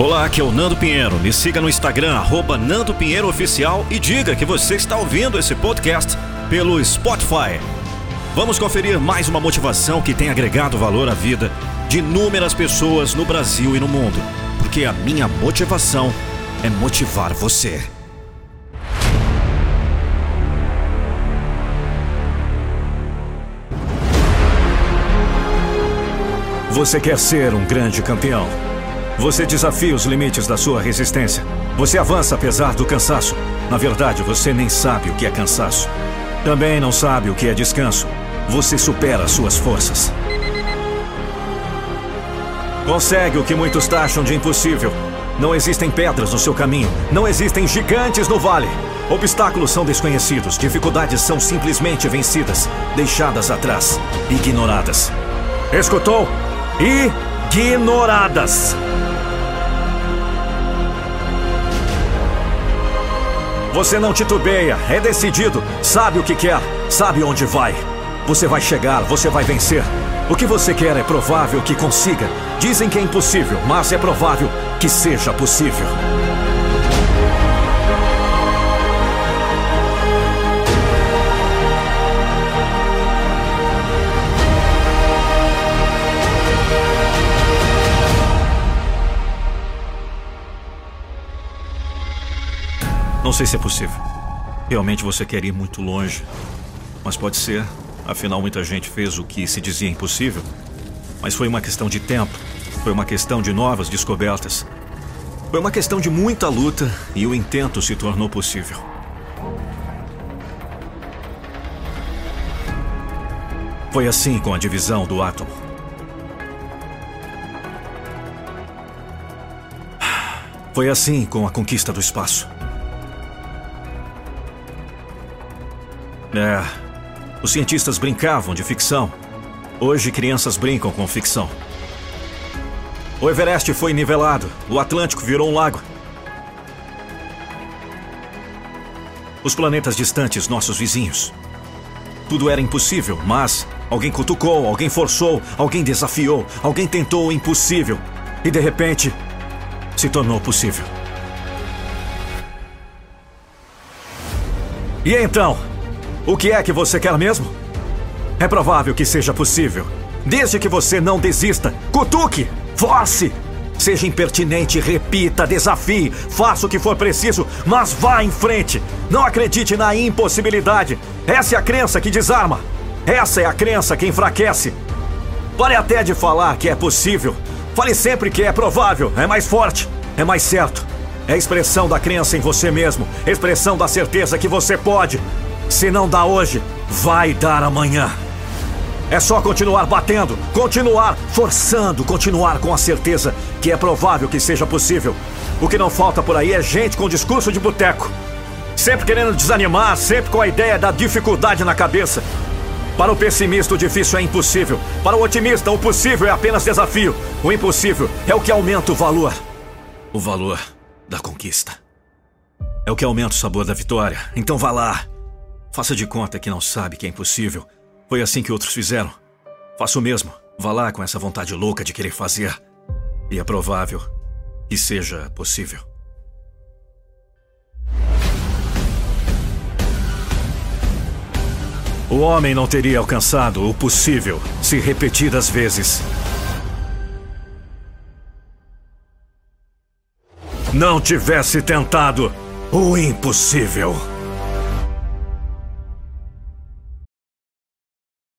Olá, aqui é o Nando Pinheiro. Me siga no Instagram, arroba Nando Pinheiro Oficial e diga que você está ouvindo esse podcast pelo Spotify. Vamos conferir mais uma motivação que tem agregado valor à vida de inúmeras pessoas no Brasil e no mundo. Porque a minha motivação é motivar você. Você quer ser um grande campeão? Você desafia os limites da sua resistência. Você avança apesar do cansaço. Na verdade, você nem sabe o que é cansaço. Também não sabe o que é descanso. Você supera suas forças. Consegue o que muitos taxam de impossível. Não existem pedras no seu caminho. Não existem gigantes no vale. Obstáculos são desconhecidos. Dificuldades são simplesmente vencidas, deixadas atrás, ignoradas. Escutou? Ignoradas. Você não titubeia, é decidido, sabe o que quer, sabe onde vai. Você vai chegar, você vai vencer. O que você quer é provável que consiga. Dizem que é impossível, mas é provável que seja possível. Não sei se é possível. Realmente você quer ir muito longe. Mas pode ser. Afinal, muita gente fez o que se dizia impossível. Mas foi uma questão de tempo. Foi uma questão de novas descobertas. Foi uma questão de muita luta e o intento se tornou possível. Foi assim com a divisão do átomo. Foi assim com a conquista do espaço. É. Os cientistas brincavam de ficção. Hoje, crianças brincam com ficção. O Everest foi nivelado. O Atlântico virou um lago. Os planetas distantes, nossos vizinhos. Tudo era impossível, mas alguém cutucou, alguém forçou, alguém desafiou, alguém tentou o impossível. E de repente, se tornou possível. E então? O que é que você quer mesmo? É provável que seja possível. Desde que você não desista, cutuque, force. Seja impertinente, repita, desafie, faça o que for preciso, mas vá em frente. Não acredite na impossibilidade. Essa é a crença que desarma. Essa é a crença que enfraquece. Pare até de falar que é possível. Fale sempre que é provável, é mais forte, é mais certo. É expressão da crença em você mesmo, expressão da certeza que você pode, se não dá hoje, vai dar amanhã. É só continuar batendo, continuar forçando, continuar com a certeza que é provável que seja possível. O que não falta por aí é gente com discurso de boteco. Sempre querendo desanimar, sempre com a ideia da dificuldade na cabeça. Para o pessimista, o difícil é impossível. Para o otimista, o possível é apenas desafio. O impossível é o que aumenta o valor. O valor da conquista. É o que aumenta o sabor da vitória. Então vá lá. Faça de conta que não sabe que é impossível. Foi assim que outros fizeram. Faça o mesmo. Vá lá com essa vontade louca de querer fazer. E é provável que seja possível. O homem não teria alcançado o possível se repetidas vezes. Não tivesse tentado o impossível.